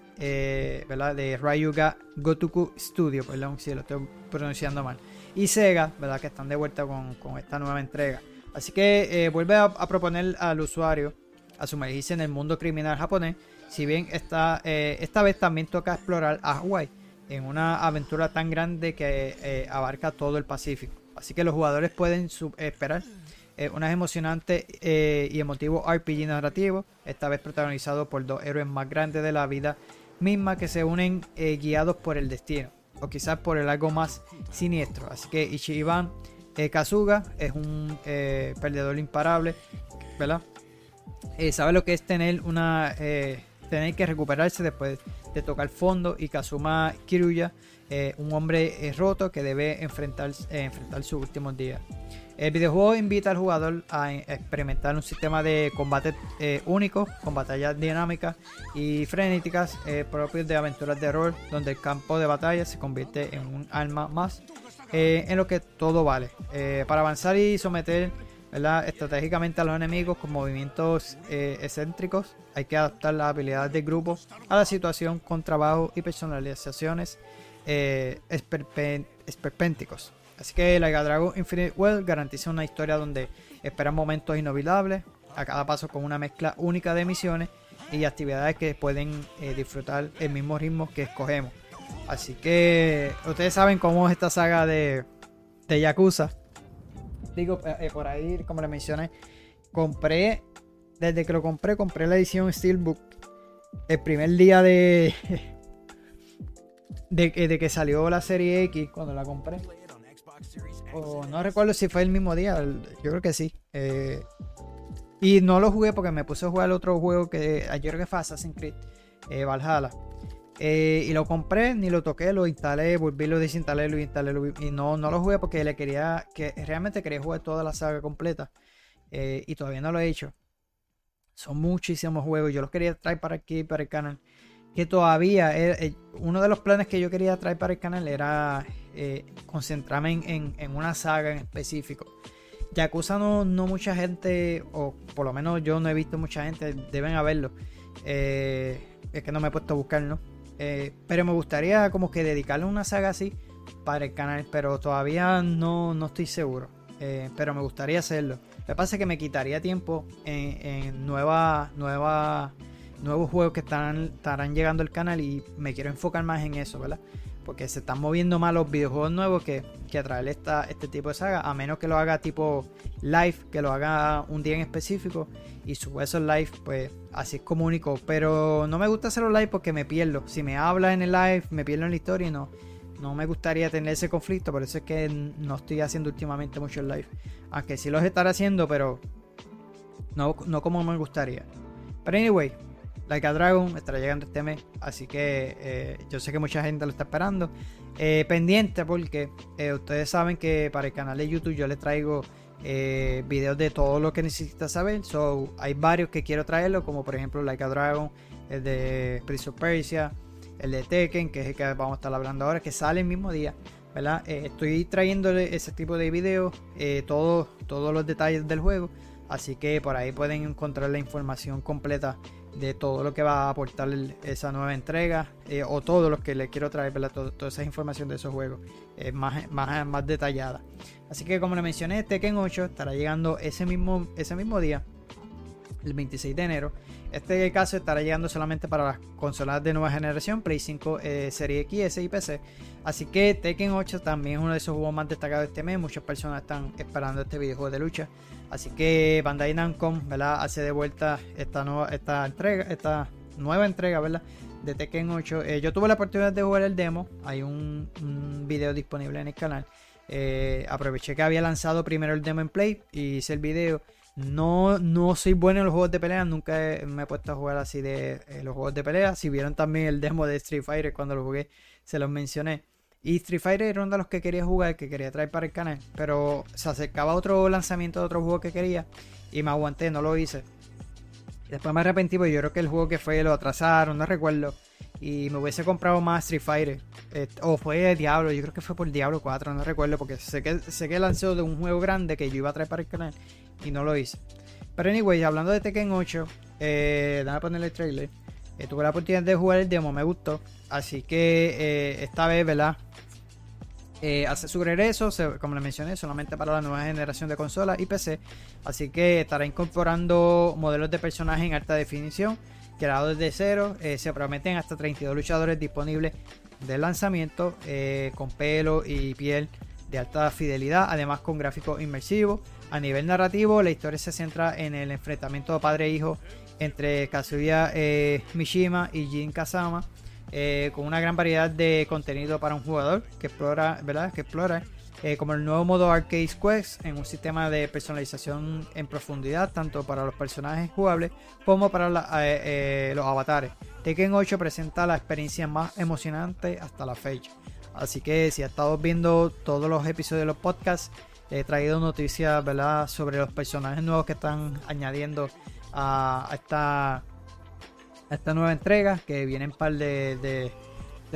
¿verdad? De Ryu Gotoku Studio, perdón si lo estoy pronunciando mal. Y Sega, ¿verdad? Que están de vuelta con, esta nueva entrega. Así que vuelve a, a, proponer al usuario a sumergirse en el mundo criminal japonés si bien esta, eh, esta vez también toca explorar a Hawaii en una aventura tan grande que eh, abarca todo el Pacífico. Así que los jugadores pueden esperar eh, unas emocionantes y emotivo RPG narrativo, esta vez protagonizado por dos héroes más grandes de la vida misma que se unen guiados por el destino o quizás por el algo más siniestro. Así que Ichiban Kazuga es un perdedor imparable, ¿verdad? sabe lo que es tener una tener que recuperarse después de tocar fondo y Kazuma Kiruya, eh, un hombre eh, roto que debe enfrentar, eh, enfrentar sus últimos días. El videojuego invita al jugador a experimentar un sistema de combate único, con batallas dinámicas y frenéticas propios de aventuras de rol, donde el campo de batalla se convierte en un arma más en lo que todo vale. para avanzar y someter estratégicamente a los enemigos con movimientos eh, excéntricos. Hay que adaptar las habilidades del grupo a la situación con trabajo y personalizaciones eh, esperpénticos. Así que la Dragon Infinite World garantiza una historia donde esperan momentos inolvidables, a cada paso con una mezcla única de misiones y actividades que pueden eh, disfrutar el mismo ritmo que escogemos. Así que ustedes saben cómo es esta saga de, de Yakuza. Digo, eh, eh, por ahí, como les mencioné, compré, desde que lo compré, compré la edición Steelbook el primer día de, de, de que salió la serie X, cuando la compré. O no recuerdo si fue el mismo día, yo creo que sí. Y no lo jugué porque me puse a jugar otro juego que ayer que fue Assassin's Creed, eh, Valhalla. Eh, y lo compré, ni lo toqué, lo instalé, volví, lo desinstalé, lo instalé, y no, no lo jugué porque le quería, que realmente quería jugar toda la saga completa. Eh, y todavía no lo he hecho. Son muchísimos juegos, yo los quería traer para aquí, para el canal. Que todavía, uno de los planes que yo quería traer para el canal era concentrarme en, en una saga en específico. Yakuza no, no mucha gente, o por lo menos yo no he visto mucha gente, deben haberlo. Eh, es que no me he puesto a buscar, ¿no? Eh, pero me gustaría como que dedicarle una saga así para el canal, pero todavía no, no estoy seguro. Eh, pero me gustaría hacerlo. Lo que pasa es que me quitaría tiempo en, nuevas, nuevas, nuevos juegos que estarán, estarán llegando al canal y me quiero enfocar más en eso, ¿verdad? Porque se están moviendo más los videojuegos nuevos que, que traer esta, este tipo de saga, a menos que lo haga tipo live, que lo haga un día en específico y suba esos live, pues así es como único. Pero no me gusta hacerlo live porque me pierdo. Si me habla en el live, me pierdo en la historia y no, no me gustaría tener ese conflicto, por eso es que no estoy haciendo últimamente mucho el live. Aunque sí los estaré haciendo, pero no, no como me gustaría. Pero anyway, Like a Dragon estará llegando este mes, así que eh, yo sé que mucha gente lo está esperando. Eh, pendiente porque eh, ustedes saben que para el canal de YouTube yo les traigo videos de todo lo que necesitas saber. So, hay varios que quiero traerlo, como por ejemplo Like a Dragon, el de Prince of Persia, el de Tekken, que es el que vamos a estar hablando ahora, que sale el mismo día. ¿verdad? estoy trayéndole ese tipo de videos, todos, todos los detalles del juego. Así que por ahí pueden encontrar la información completa de todo lo que va a aportar esa nueva entrega eh, o todo lo que le quiero traer, toda esa información de esos juegos eh, más, más, más detallada. Así que como le mencioné, Tekken 8 estará llegando ese mismo, ese mismo día, el 26 de enero. Este caso estará llegando solamente para las consolas de nueva generación, Play 5, eh, Serie XS y PC. Así que Tekken 8 también es uno de esos juegos más destacados de este mes. Muchas personas están esperando este videojuego de lucha. Así que Bandai Namco, ¿verdad? Hace de vuelta esta nueva, entrega, esta nueva entrega, ¿verdad? De Tekken 8. Eh, yo tuve la oportunidad de jugar el demo. Hay un, video disponible en el canal. Eh, aproveché que había lanzado primero el demo en Play y hice el video. No, no soy bueno en los juegos de pelea, nunca me he puesto a jugar así de eh, los juegos de pelea. Si vieron también el demo de Street Fighter cuando lo jugué, se los mencioné. Y Street Fighter era uno de los que quería jugar, que quería traer para el canal. Pero se acercaba otro lanzamiento de otro juego que quería. Y me aguanté, no lo hice. Después me arrepentí porque yo creo que el juego que fue lo atrasaron, no recuerdo. Y me hubiese comprado más Street Fighter. o fue Diablo, yo creo que fue por Diablo 4, no recuerdo. Porque sé que, sé que lanzó de un juego grande que yo iba a traer para el canal. Y no lo hice. Pero anyway, hablando de Tekken 8, eh, a ponerle el trailer. Eh, tuve la oportunidad de jugar el demo, me gustó. Así que eh, esta vez, ¿verdad? Eh, hace su regreso, como les mencioné, solamente para la nueva generación de consolas y PC. Así que estará incorporando modelos de personajes en alta definición, creados desde cero. Se prometen hasta 32 luchadores disponibles de lanzamiento, con pelo y piel de alta fidelidad, además con gráficos inmersivos. A nivel narrativo, la historia se centra en el enfrentamiento padre-hijo entre Kazuya Mishima y Jin Kazama eh, con una gran variedad de contenido para un jugador que explora, ¿verdad? Que explora, eh, como el nuevo modo Arcade Quest en un sistema de personalización en profundidad, tanto para los personajes jugables como para eh, los avatares. Tekken 8 presenta la experiencia más emocionante hasta la fecha. Así que si has estado viendo todos los episodios de los podcasts, he traído noticias ¿verdad? sobre los personajes nuevos que están añadiendo a esta esta nueva entrega que vienen un par de,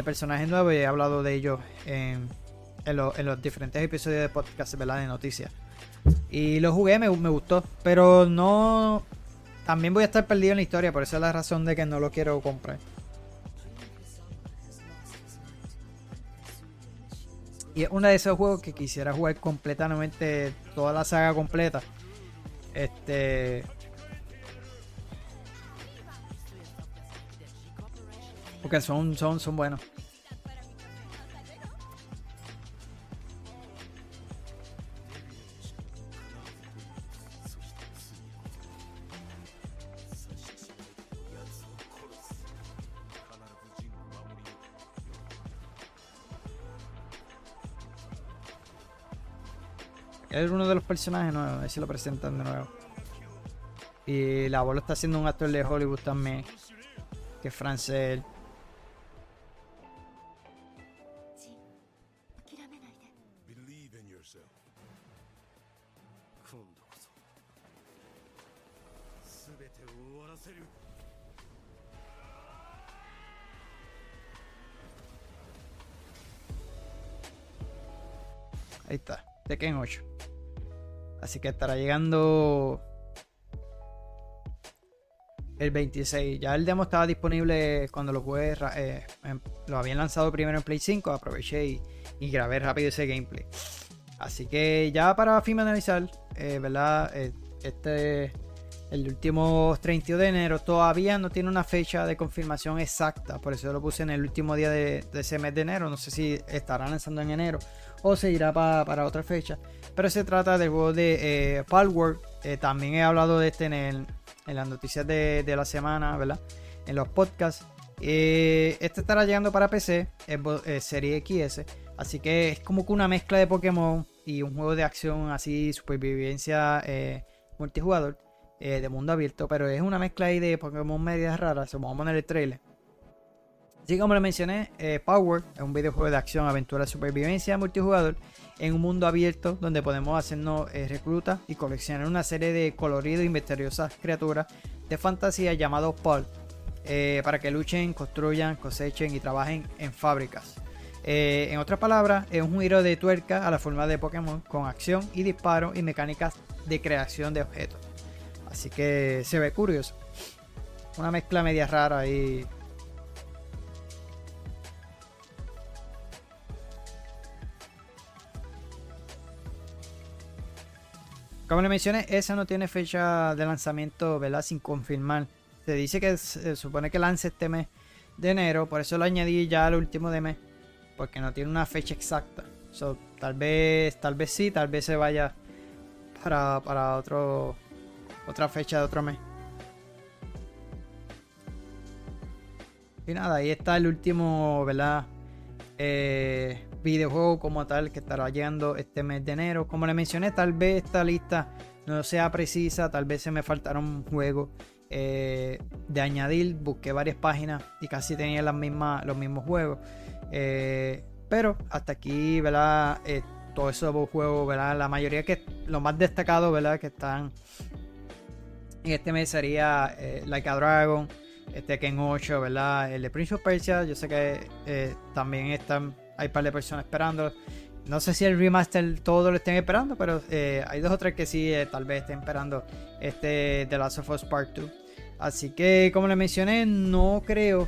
personajes nuevos y he hablado de ellos en, los diferentes episodios de podcast de noticias. Y lo jugué, me, gustó, pero no... También voy a estar perdido en la historia, por esa es la razón de que no lo quiero comprar. Y es uno de esos juegos que quisiera jugar completamente, toda la saga completa. Este. Porque son, son, son buenos. Es uno de los personajes nuevos, a ver lo presentan de nuevo. Y la abuelo está haciendo un actor de Hollywood también, que es francés. Está, Tekken 8. Así que estará llegando el 26. Ya el demo estaba disponible cuando lo jugué. Eh, lo habían lanzado primero en Play 5. Aproveché y, grabé rápido ese gameplay. Así que ya para finalizar, eh, ¿verdad? Eh, este el último 31 de enero todavía no tiene una fecha de confirmación exacta, por eso lo puse en el último día de, ese mes de enero. No sé si estará lanzando en enero o se irá para otra fecha, pero se trata del juego de eh, Palworld. también he hablado de este en, las noticias de, la semana, ¿verdad? En los podcasts. este estará llegando para PC, es serie XS, así que es como que una mezcla de Pokémon y un juego de acción así, supervivencia eh, multijugador eh, de mundo abierto, pero es una mezcla ahí de Pokémon medias raras. Vamos a poner el trailer. Así como le mencioné, eh, Power es un videojuego de acción, aventura, supervivencia multijugador en un mundo abierto donde podemos hacernos eh, reclutas y coleccionar una serie de coloridos y misteriosas criaturas de fantasía llamados Paul para que luchen, construyan, cosechen y trabajen en fábricas. en otras palabras, es un giro de tuerca a la forma de Pokémon con acción y disparo y mecánicas de creación de objetos. Así que se ve curioso. Una mezcla media rara ahí. Como le mencioné, esa no tiene fecha de lanzamiento, ¿verdad? Sin confirmar. Se dice que se supone que lance este mes de enero, por eso lo añadí ya al último de mes, porque no tiene una fecha exacta. tal vez, tal vez sí, tal vez se vaya para, para otro otra fecha de otro mes. Y nada, ahí está el último, ¿verdad? Eh, videojuego como tal que estará llegando este mes de enero. Como le mencioné, tal vez esta lista no sea precisa, tal vez se me faltaron juegos eh, de añadir. Busqué varias páginas y casi tenía las mismas, los mismos juegos. Eh, pero hasta aquí, ¿verdad? todos esos juegos, ¿verdad? La mayoría que, lo más destacado, ¿verdad? Que están en este mes sería eh, Like a Dragon, este Ken 8, ¿verdad? El de Prince of Persia, yo sé que eh, también están, hay un par de personas esperando. No sé si el remaster todo lo estén esperando, pero eh, hay dos o tres que sí, tal vez estén esperando este The Last of Us Part 2. Así que, como les mencioné, no creo.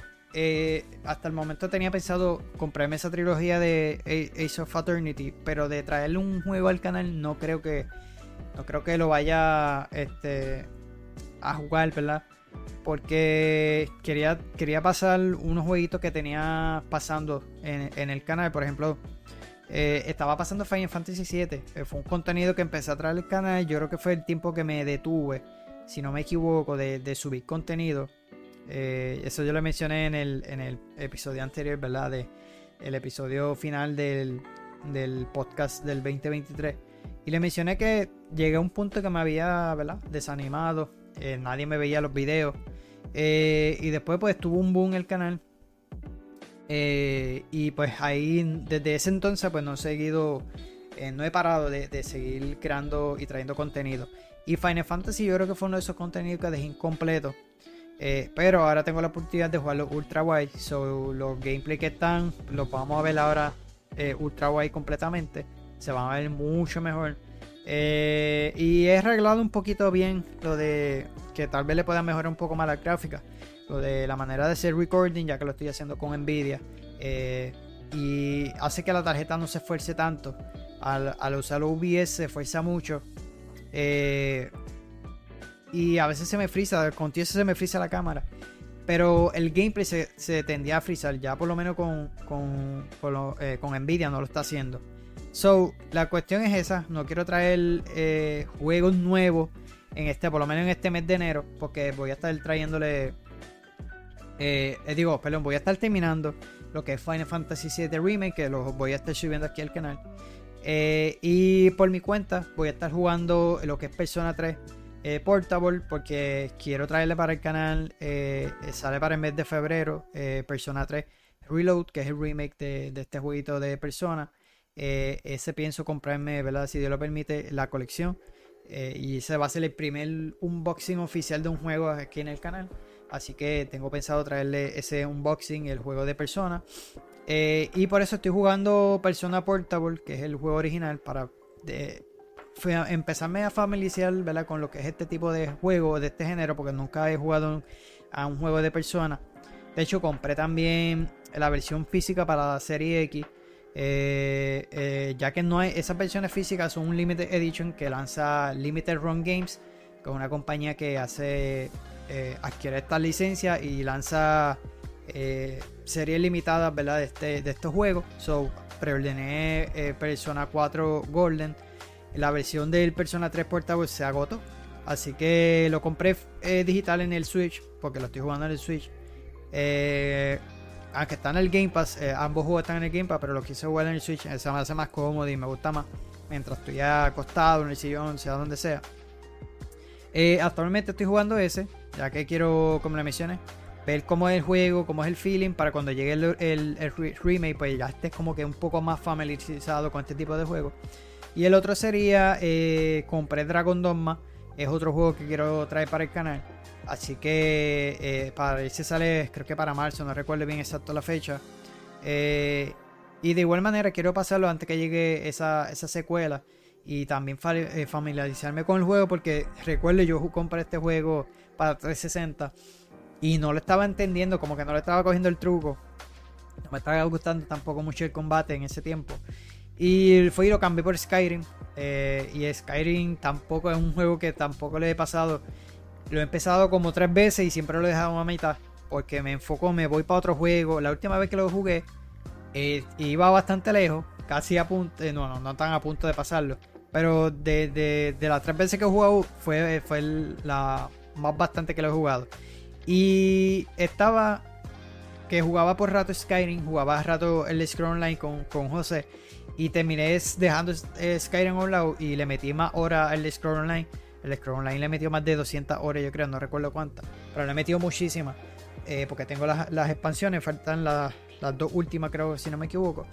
hasta el momento tenía pensado comprarme esa trilogía de Ace of Fraternity, pero de traerle un juego al canal no creo que no creo que lo vaya este a jugar, ¿verdad? Porque quería, quería pasar unos jueguitos que tenía pasando en, el canal. Por ejemplo, eh, estaba pasando Final Fantasy VII. Eh, fue un contenido que empecé a traer al canal. Yo creo que fue el tiempo que me detuve, si no me equivoco, de, subir contenido. Eh, eso yo lo mencioné en el, en el episodio anterior, ¿verdad? De, el episodio final del, del podcast del 2023. Y le mencioné que llegué a un punto que me había, ¿verdad? Desanimado eh, nadie me veía los videos. Eh, y después pues tuvo un boom el canal. Eh, y pues ahí desde ese entonces pues no he seguido, no he parado de, seguir creando y trayendo contenido. Y Final Fantasy yo creo que fue uno de esos contenidos que dejé incompleto. pero ahora tengo la oportunidad de jugarlo ultra wide. So, los gameplay que están los vamos a ver ahora ultra wide completamente. Se van a ver mucho mejor. Eh, y he arreglado un poquito bien lo de que tal vez le pueda mejorar un poco más la gráfica. Lo de la manera de hacer recording, ya que lo estoy haciendo con Nvidia. Eh, y hace que la tarjeta no se esfuerce tanto. Al, al usar OBS se esfuerza mucho. Eh, y a veces se me frisa, con se me frisa la cámara. pero el gameplay se, tendía a frizar, ya por lo menos con, con, con, Nvidia no lo está haciendo. So, la cuestión es esa, no quiero traer eh, juegos nuevos en este, por lo menos en este mes de enero, porque voy a estar trayéndole, eh, digo, perdón, voy a estar terminando lo que es Final Fantasy VII Remake, que lo voy a estar subiendo aquí al canal. y por mi cuenta voy a estar jugando lo que es Persona 3 eh, portable porque quiero traerle para el canal. Eh, sale para el mes de febrero. Eh, Persona 3 Reload, que es el remake de, este jueguito de Persona. Ese pienso comprarme, ¿verdad? Si Dios lo permite, la colección. y ese va a ser el primer unboxing oficial de un juego aquí en el canal. Así que tengo pensado traerle ese unboxing, el juego de Persona. y por eso estoy jugando Persona Portable, que es el juego original, para empezarme a familiarizar ¿verdad? con lo que es este tipo de juego, de este género, porque nunca he jugado a un juego de personas. De hecho, compré también la versión física para la serie X. Eh, eh, ya que no hay esas versiones físicas son un limited edition que lanza Limited Run Games que es una compañía que hace eh, adquiere esta licencia y lanza series limitadas ¿verdad? de, este, de estos juegos so preordené Persona 4 Golden la versión del Persona 3 Portable se agotó. Así que lo compré eh, digital en el Switch, porque lo estoy jugando en el Switch. Eh, aunque está en el Game Pass, eh, ambos juegos están en el Game Pass, pero lo quise jugar en el Switch, se me hace más cómodo y me gusta más mientras estoy acostado en el sillón, sea donde sea. actualmente estoy jugando ese, ya que quiero, como le mencioné, ver cómo es el juego, cómo es el feeling, para cuando llegue el, el remake, pues ya estés como que un poco más familiarizado con este tipo de juegos. Y el otro sería, eh, compré Dragon Dogma, es otro juego que quiero traer para el canal. Así que eh, para ese sale, creo que para marzo, no recuerdo bien exacto la fecha. Eh, y de igual manera quiero pasarlo antes que llegue esa, secuela. Y también eh, familiarizarme con el juego porque recuerdo yo compré este juego para 360 y no lo estaba entendiendo, como que no le estaba cogiendo el truco. No me estaba gustando tampoco mucho el combate en ese tiempo. Y fue y lo cambié por Skyrim. Eh, y Skyrim tampoco es un juego que tampoco le he pasado. Lo he empezado como tres veces y siempre lo he dejado a mitad. Porque me enfoco, me voy para otro juego. La última vez que lo jugué, eh, iba bastante lejos. Casi a punto, eh, no, no, no tan a punto de pasarlo. Pero de, las tres veces que he jugado, fue, fue la más bastante que lo he jugado. Y estaba que jugaba por rato Skyrim, jugaba rato el Scroll Online con, con José. Y terminé dejando Skyrim Online y le metí más horas al Scroll Online. El Scroll Online le metió más de 200 horas, yo creo, no recuerdo cuántas. Pero le he metido muchísimas. Eh, porque tengo las, expansiones, faltan las, dos últimas, creo, si no me equivoco.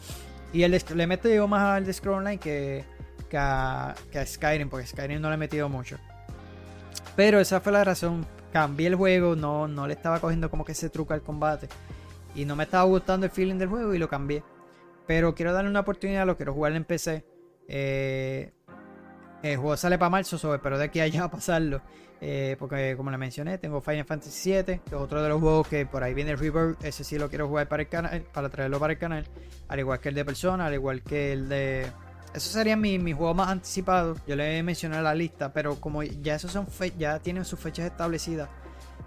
Y el, le he metido más al Scroll Online que, que, a, Skyrim, porque Skyrim no le he metido mucho. Pero esa fue la razón. Cambié el juego, no, no le estaba cogiendo como que ese truco al combate. Y no me estaba gustando el feeling del juego y lo cambié. Pero quiero darle una oportunidad, lo quiero jugar en PC. Eh, el juego sale para marzo, pero de aquí a allá pasarlo. Eh, porque como le mencioné, tengo Final Fantasy VII, que es otro de los juegos que por ahí viene el Rebirth. Ese sí lo quiero jugar para el canal, para traerlo para el canal. Al igual que el de Persona, al igual que el de. Esos serían mis, mi juegos más anticipados. Yo le mencioné la lista, pero como ya esos son ya tienen sus fechas establecidas.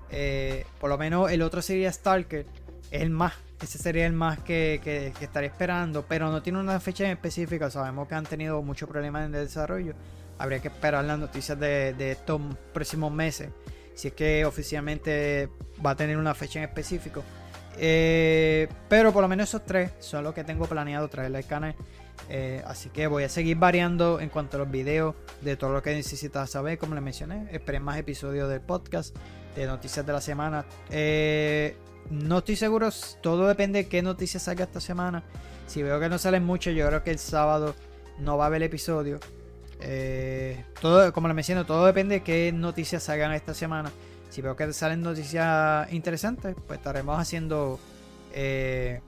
Eh, por lo menos el otro sería Stalker. Es el más ese sería el más que, que, estaría esperando, pero no tiene una fecha en específica. Sabemos que han tenido muchos problemas en el desarrollo. Habría que esperar las noticias de, estos próximos meses. Si es que oficialmente va a tener una fecha en específico. Eh, pero por lo menos esos tres son los que tengo planeado traerle al canal. Eh, así que voy a seguir variando en cuanto a los videos de todo lo que necesitas saber, como les mencioné. Esperen más episodios del podcast, de noticias de la semana. Eh, no estoy seguro, todo depende de qué noticias salga esta semana. Si veo que no salen mucho, yo creo que el sábado no va a haber episodio. Eh, todo, como les menciono, todo depende de qué noticias salgan esta semana. Si veo que salen noticias interesantes, pues estaremos haciendo eh,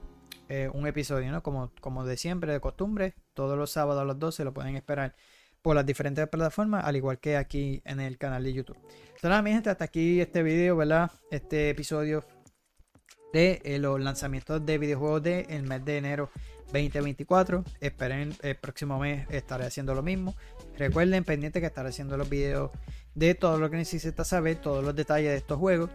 eh, un episodio, ¿no? Como, como de siempre, de costumbre. Todos los sábados a las 12 lo pueden esperar por las diferentes plataformas, al igual que aquí en el canal de YouTube. Entonces, nada, mi gente, hasta aquí este video, ¿verdad? Este episodio de eh, los lanzamientos de videojuegos del el mes de enero 2024. Esperen el próximo mes estaré haciendo lo mismo. Recuerden pendiente que estaré haciendo los videos de todo lo que necesitas saber, todos los detalles de estos juegos.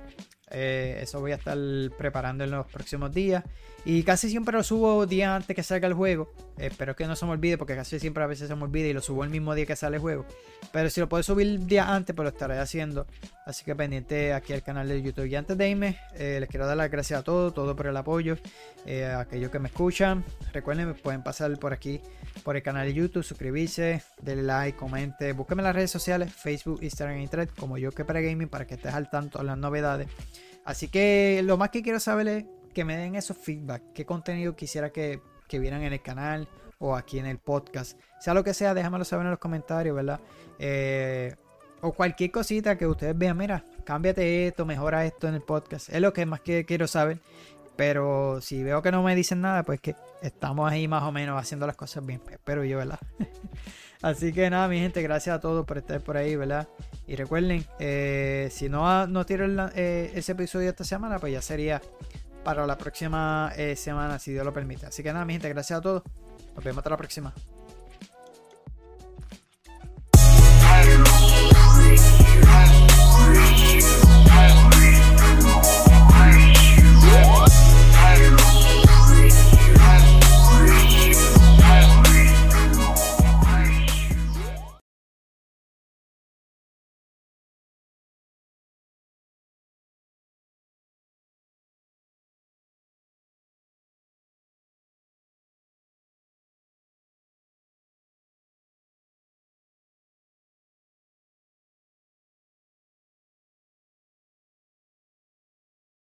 Eh, eso voy a estar preparando en los próximos días. Y casi siempre lo subo día antes que salga el juego. espero que no se me olvide porque casi siempre a veces se me olvida y lo subo el mismo día que sale el juego. Pero si lo puedo subir día antes, pues lo estaré haciendo. Así que pendiente aquí al canal de YouTube. Y antes de irme, eh, les quiero dar las gracias a todos, todo por el apoyo. Eh, a aquellos que me escuchan. Recuerden, pueden pasar por aquí, por el canal de YouTube, suscribirse, denle like, comente. Búsquenme en las redes sociales, Facebook, Instagram y Thread, como yo que para gaming, para que estés al tanto de las novedades. Así que lo más que quiero saber es que me den esos feedback, qué contenido quisiera que, que vieran en el canal o aquí en el podcast. Sea lo que sea, déjamelo saber en los comentarios, ¿verdad? Eh, o cualquier cosita que ustedes vean, mira, cámbiate esto, mejora esto en el podcast. Es lo que más que quiero saber. Pero si veo que no me dicen nada, pues que estamos ahí más o menos haciendo las cosas bien. Espero yo, ¿verdad? Así que nada, mi gente, gracias a todos por estar por ahí, ¿verdad? Y recuerden, eh, si no, no tiro eh, ese episodio esta semana, pues ya sería para la próxima eh, semana, si Dios lo permite. Así que nada, mi gente, gracias a todos. Nos vemos hasta la próxima.